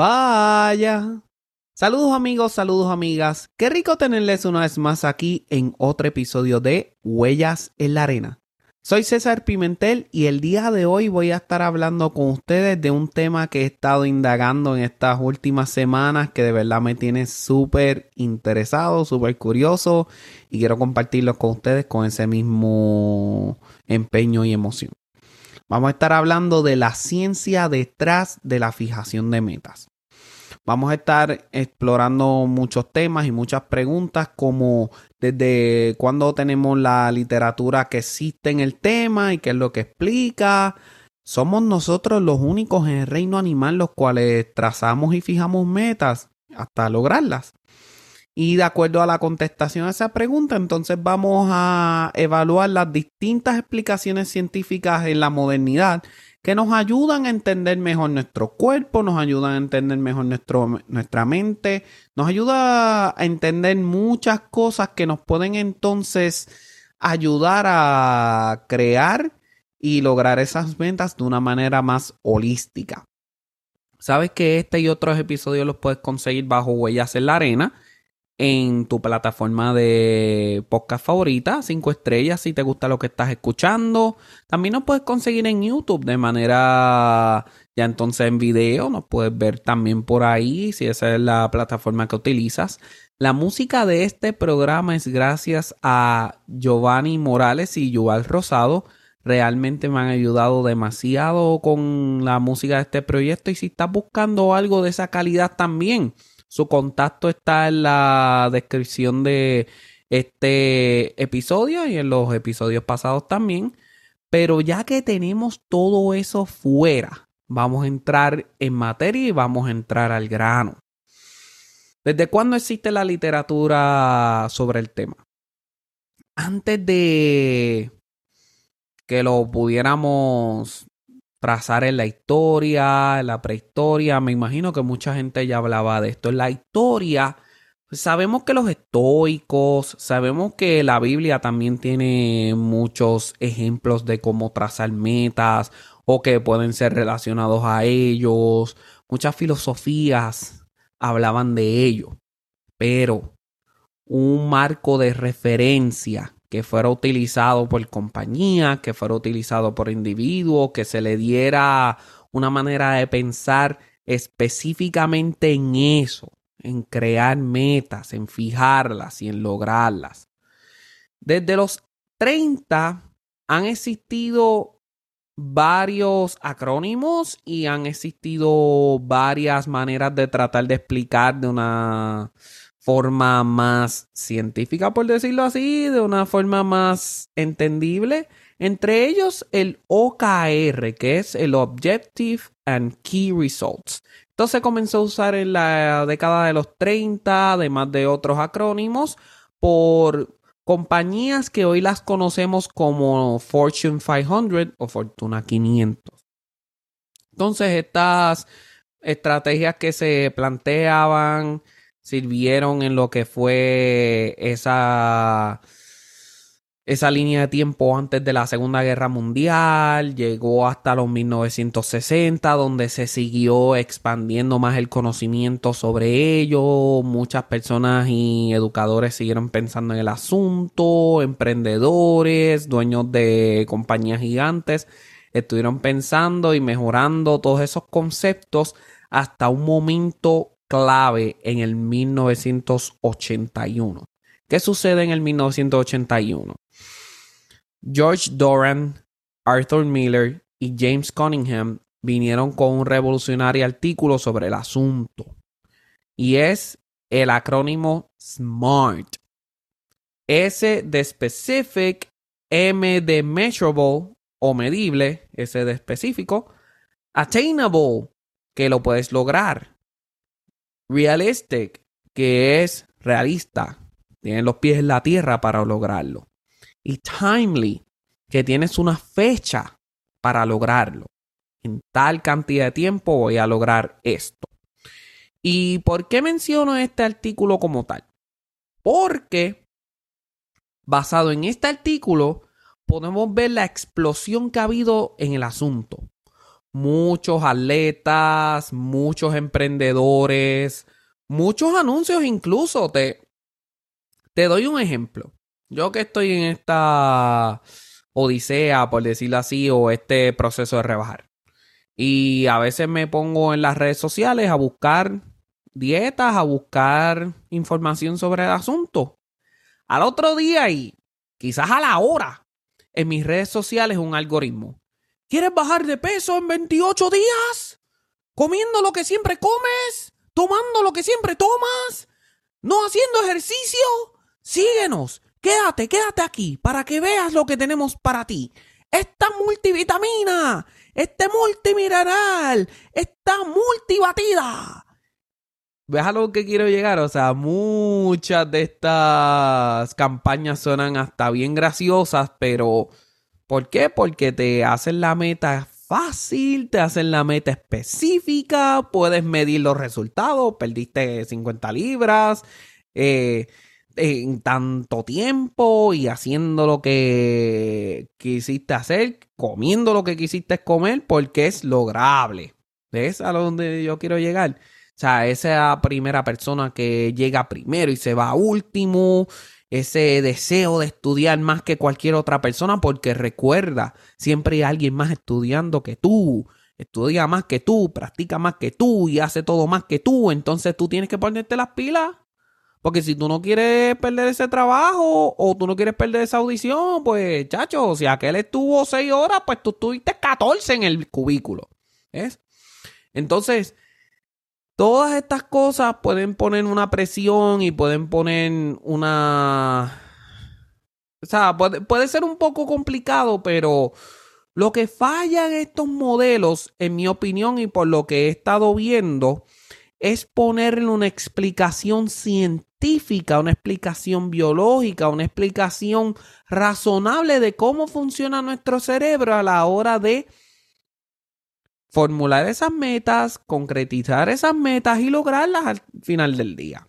Vaya. Saludos amigos, saludos amigas. Qué rico tenerles una vez más aquí en otro episodio de Huellas en la Arena. Soy César Pimentel y el día de hoy voy a estar hablando con ustedes de un tema que he estado indagando en estas últimas semanas que de verdad me tiene súper interesado, súper curioso y quiero compartirlo con ustedes con ese mismo empeño y emoción. Vamos a estar hablando de la ciencia detrás de la fijación de metas. Vamos a estar explorando muchos temas y muchas preguntas como desde cuándo tenemos la literatura que existe en el tema y qué es lo que explica. Somos nosotros los únicos en el reino animal los cuales trazamos y fijamos metas hasta lograrlas. Y de acuerdo a la contestación a esa pregunta, entonces vamos a evaluar las distintas explicaciones científicas en la modernidad que nos ayudan a entender mejor nuestro cuerpo, nos ayudan a entender mejor nuestro, nuestra mente, nos ayuda a entender muchas cosas que nos pueden entonces ayudar a crear y lograr esas ventas de una manera más holística. Sabes que este y otros episodios los puedes conseguir bajo Huellas en la Arena en tu plataforma de podcast favorita, cinco estrellas si te gusta lo que estás escuchando. También nos puedes conseguir en YouTube de manera ya entonces en video, nos puedes ver también por ahí si esa es la plataforma que utilizas. La música de este programa es gracias a Giovanni Morales y Yuval Rosado. Realmente me han ayudado demasiado con la música de este proyecto y si estás buscando algo de esa calidad también su contacto está en la descripción de este episodio y en los episodios pasados también. Pero ya que tenemos todo eso fuera, vamos a entrar en materia y vamos a entrar al grano. ¿Desde cuándo existe la literatura sobre el tema? Antes de que lo pudiéramos trazar en la historia, en la prehistoria. Me imagino que mucha gente ya hablaba de esto. En la historia, sabemos que los estoicos, sabemos que la Biblia también tiene muchos ejemplos de cómo trazar metas o que pueden ser relacionados a ellos. Muchas filosofías hablaban de ello. Pero un marco de referencia que fuera utilizado por compañía, que fuera utilizado por individuos, que se le diera una manera de pensar específicamente en eso, en crear metas, en fijarlas y en lograrlas. Desde los 30 han existido varios acrónimos y han existido varias maneras de tratar de explicar de una forma más científica, por decirlo así, de una forma más entendible. Entre ellos el OKR, que es el Objective and Key Results. Entonces comenzó a usar en la década de los 30, además de otros acrónimos, por compañías que hoy las conocemos como Fortune 500 o Fortuna 500. Entonces estas estrategias que se planteaban sirvieron en lo que fue esa, esa línea de tiempo antes de la Segunda Guerra Mundial, llegó hasta los 1960, donde se siguió expandiendo más el conocimiento sobre ello, muchas personas y educadores siguieron pensando en el asunto, emprendedores, dueños de compañías gigantes, estuvieron pensando y mejorando todos esos conceptos hasta un momento clave en el 1981. ¿Qué sucede en el 1981? George Doran, Arthur Miller y James Cunningham vinieron con un revolucionario artículo sobre el asunto. Y es el acrónimo SMART. S de specific, M de measurable o medible, S de específico, attainable, que lo puedes lograr, realistic, que es realista, tiene los pies en la tierra para lograrlo. Y timely, que tienes una fecha para lograrlo. En tal cantidad de tiempo voy a lograr esto. ¿Y por qué menciono este artículo como tal? Porque basado en este artículo podemos ver la explosión que ha habido en el asunto. Muchos atletas, muchos emprendedores, muchos anuncios incluso. Te, te doy un ejemplo. Yo que estoy en esta odisea, por decirlo así, o este proceso de rebajar. Y a veces me pongo en las redes sociales a buscar dietas, a buscar información sobre el asunto. Al otro día y quizás a la hora, en mis redes sociales un algoritmo. ¿Quieres bajar de peso en 28 días? ¿Comiendo lo que siempre comes? ¿Tomando lo que siempre tomas? ¿No haciendo ejercicio? Síguenos Quédate, quédate aquí para que veas lo que tenemos para ti. Esta multivitamina, este multimineral, esta multibatida. ¿Ves a lo que quiero llegar? O sea, muchas de estas campañas suenan hasta bien graciosas, pero ¿por qué? Porque te hacen la meta fácil, te hacen la meta específica, puedes medir los resultados, perdiste 50 libras, eh, en tanto tiempo y haciendo lo que quisiste hacer, comiendo lo que quisiste comer, porque es lograble. ¿Ves a donde yo quiero llegar? O sea, esa primera persona que llega primero y se va último, ese deseo de estudiar más que cualquier otra persona, porque recuerda, siempre hay alguien más estudiando que tú. Estudia más que tú, practica más que tú y hace todo más que tú. Entonces tú tienes que ponerte las pilas porque si tú no quieres perder ese trabajo o tú no quieres perder esa audición, pues, chacho, si aquel estuvo seis horas, pues tú estuviste 14 en el cubículo. ¿Ves? Entonces, todas estas cosas pueden poner una presión y pueden poner una... O sea, puede, ser un poco complicado, pero lo que falla en estos modelos, en mi opinión y por lo que he estado viendo, es ponerle una explicación científica, una explicación biológica, una explicación razonable de cómo funciona nuestro cerebro a la hora de formular esas metas, concretizar esas metas y lograrlas al final del día.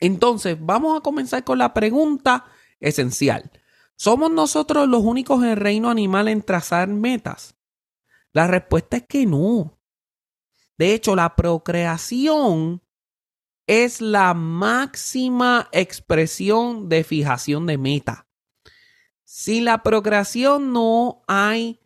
Entonces, vamos a comenzar con la pregunta esencial. ¿Somos nosotros los únicos en el reino animal en trazar metas? La respuesta es que no. De hecho, la procreación es la máxima expresión de fijación de meta. Sin la procreación no hay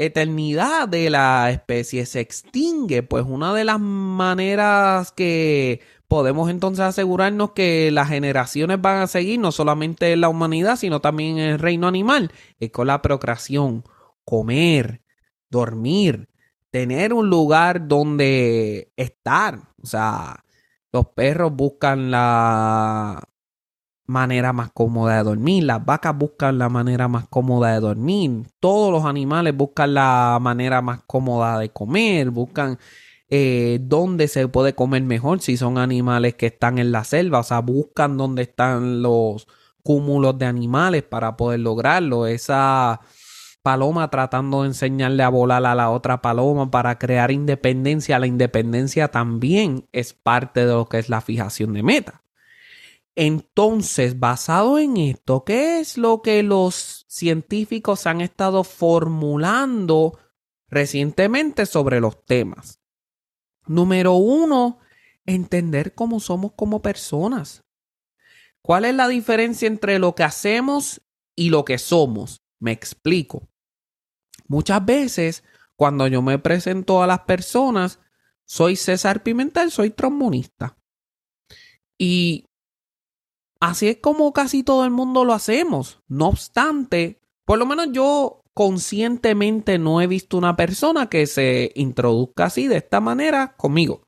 eternidad de la especie, se extingue. Pues una de las maneras que podemos entonces asegurarnos que las generaciones van a seguir no solamente en la humanidad, sino también en el reino animal, es con la procreación, comer, dormir, tener un lugar donde estar. O sea, los perros buscan la manera más cómoda de dormir, las vacas buscan la manera más cómoda de dormir, todos los animales buscan la manera más cómoda de comer, buscan eh, dónde se puede comer mejor si son animales que están en la selva, o sea, buscan dónde están los cúmulos de animales para poder lograrlo. Esa paloma tratando de enseñarle a volar a la otra paloma para crear independencia. La independencia también es parte de lo que es la fijación de meta. Entonces, basado en esto, ¿qué es lo que los científicos han estado formulando recientemente sobre los temas? Número uno, entender cómo somos como personas. ¿Cuál es la diferencia entre lo que hacemos y lo que somos? Me explico. Muchas veces, cuando yo me presento a las personas, soy César Pimentel, soy trombonista. Y así es como casi todo el mundo lo hacemos. No obstante, por lo menos yo conscientemente no he visto una persona que se introduzca así de esta manera conmigo.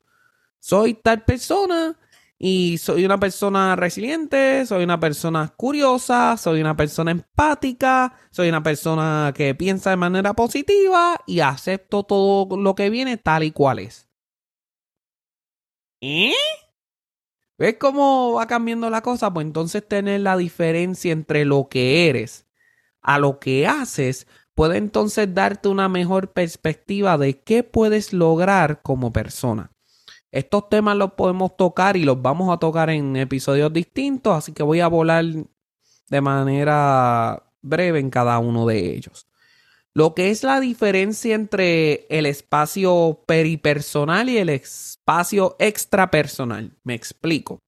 Soy tal persona y soy una persona resiliente, soy una persona curiosa, soy una persona empática, soy una persona que piensa de manera positiva y acepto todo lo que viene tal y cual es. ¿Eh? ¿Ves cómo va cambiando la cosa? Pues entonces tener la diferencia entre lo que eres a lo que haces puede entonces darte una mejor perspectiva de qué puedes lograr como persona. Estos temas los podemos tocar y los vamos a tocar en episodios distintos, así que voy a volar de manera breve en cada uno de ellos. Lo que es la diferencia entre el espacio peripersonal y el espacio extrapersonal. Me explico.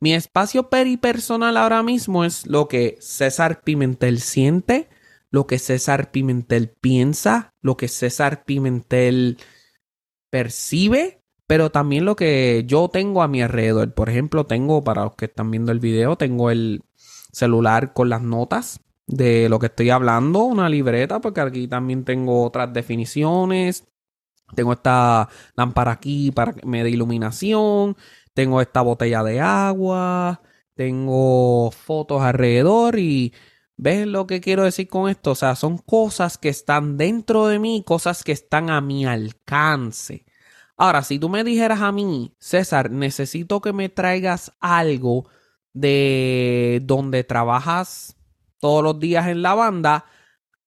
Mi espacio peripersonal ahora mismo es lo que César Pimentel siente, lo que César Pimentel piensa, lo que César Pimentel percibe, pero también lo que yo tengo a mi alrededor. Por ejemplo, tengo, para los que están viendo el video, tengo el celular con las notas de lo que estoy hablando, una libreta, porque aquí también tengo otras definiciones. Tengo esta lámpara aquí para que me dé iluminación. Tengo esta botella de agua. Tengo fotos alrededor y ¿ves lo que quiero decir con esto? O sea, son cosas que están dentro de mí, cosas que están a mi alcance. Ahora, si tú me dijeras a mí, César, necesito que me traigas algo de donde trabajas todos los días en la banda,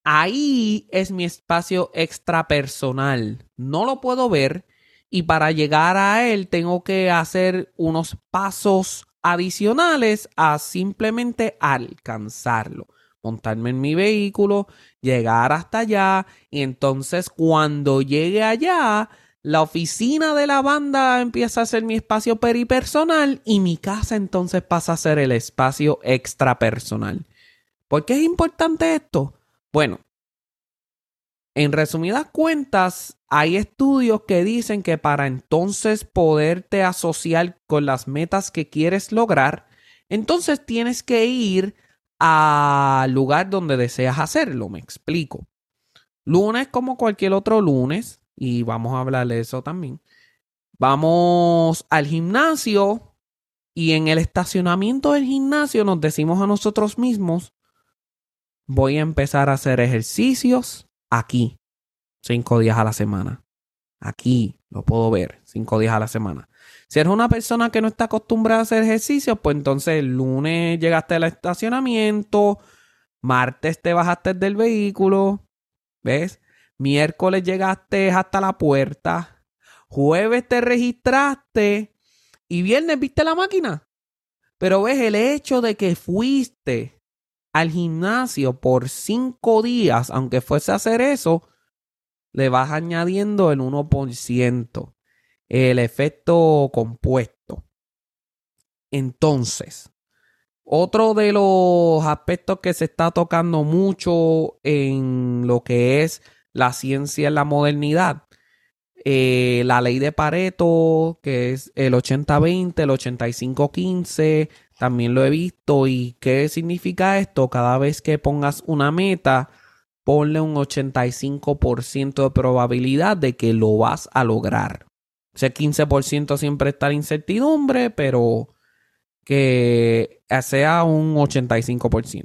ahí es mi espacio extrapersonal. No lo puedo ver y para llegar a él tengo que hacer unos pasos adicionales a simplemente alcanzarlo. Montarme en mi vehículo, llegar hasta allá y entonces cuando llegue allá, la oficina de la banda empieza a ser mi espacio peripersonal y mi casa entonces pasa a ser el espacio extrapersonal. ¿Por qué es importante esto? Bueno, en resumidas cuentas, hay estudios que dicen que para entonces poderte asociar con las metas que quieres lograr, entonces tienes que ir al lugar donde deseas hacerlo. Me explico. Lunes como cualquier otro lunes, y vamos a hablar de eso también. Vamos al gimnasio y en el estacionamiento del gimnasio nos decimos a nosotros mismos, voy a empezar a hacer ejercicios aquí, cinco días a la semana. Aquí lo puedo ver, cinco días a la semana. Si eres una persona que no está acostumbrada a hacer ejercicios, pues entonces el lunes llegaste al estacionamiento, martes te bajaste del vehículo, ¿ves? Miércoles llegaste hasta la puerta, jueves te registraste y viernes viste la máquina. Pero ves, el hecho de que fuiste al gimnasio por cinco días, aunque fuese a hacer eso, le vas añadiendo el 1%, el efecto compuesto. Entonces, otro de los aspectos que se está tocando mucho en lo que es la ciencia en la modernidad, eh, la ley de Pareto, que es el 80-20, el 85-15, también lo he visto. ¿Y qué significa esto? Cada vez que pongas una meta, ponle un 85% de probabilidad de que lo vas a lograr. Ese 15% siempre está la incertidumbre, pero que sea un 85%.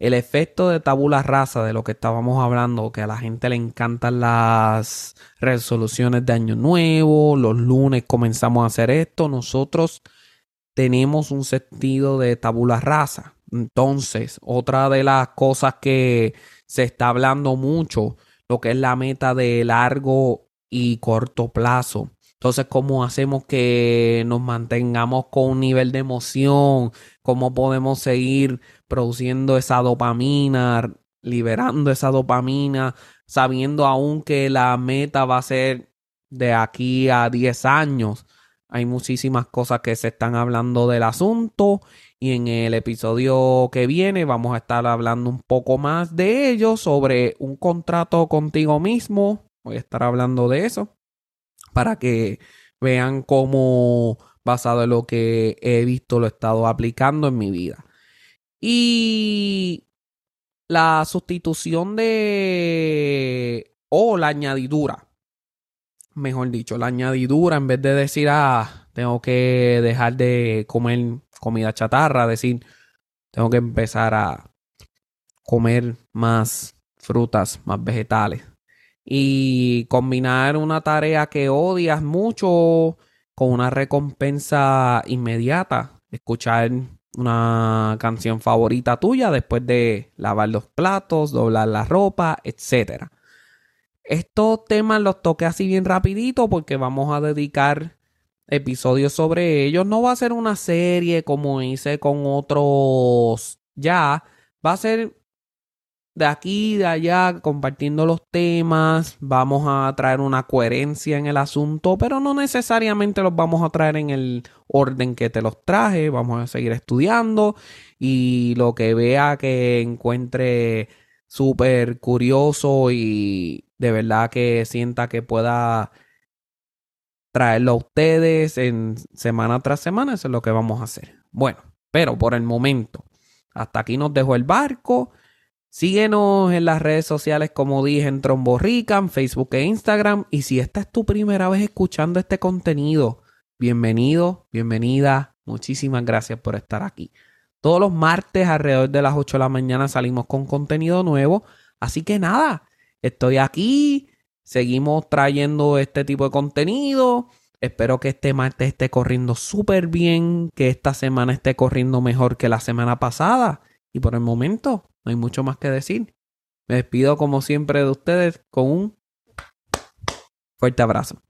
El efecto de tabula rasa de lo que estábamos hablando, que a la gente le encantan las resoluciones de año nuevo, los lunes comenzamos a hacer esto, nosotros tenemos un sentido de tabula rasa. Entonces, otra de las cosas que se está hablando mucho, lo que es la meta de largo y corto plazo. Entonces, ¿cómo hacemos que nos mantengamos con un nivel de emoción? ¿Cómo podemos seguir produciendo esa dopamina, liberando esa dopamina, sabiendo aún que la meta va a ser de aquí a 10 años? Hay muchísimas cosas que se están hablando del asunto y en el episodio que viene vamos a estar hablando un poco más de ello sobre un contrato contigo mismo. Voy a estar hablando de eso para que vean cómo basado en lo que he visto lo he estado aplicando en mi vida. Y la sustitución de o la añadidura mejor dicho, la añadidura, en vez de decir, ah, tengo que dejar de comer comida chatarra, decir, tengo que empezar a comer más frutas, más vegetales. Y combinar una tarea que odias mucho con una recompensa inmediata. Escuchar una canción favorita tuya después de lavar los platos, doblar la ropa, etcétera. Estos temas los toqué así bien rapidito porque vamos a dedicar episodios sobre ellos. No va a ser una serie como hice con otros ya. Va a ser de aquí, de allá, compartiendo los temas. Vamos a traer una coherencia en el asunto, pero no necesariamente los vamos a traer en el orden que te los traje. Vamos a seguir estudiando y lo que vea que encuentre súper curioso y de verdad que sienta que pueda traerlo a ustedes en semana tras semana, eso es lo que vamos a hacer. Bueno, pero por el momento, hasta aquí nos dejó el barco. Síguenos en las redes sociales, como dije, en Tromborrican, Facebook e Instagram. Y si esta es tu primera vez escuchando este contenido, bienvenido, bienvenida. Muchísimas gracias por estar aquí. Todos los martes alrededor de las 8 de la mañana salimos con contenido nuevo. Así que nada, estoy aquí. Seguimos trayendo este tipo de contenido. Espero que este martes esté corriendo súper bien, que esta semana esté corriendo mejor que la semana pasada. Y por el momento, no hay mucho más que decir. Me despido como siempre de ustedes con un fuerte abrazo.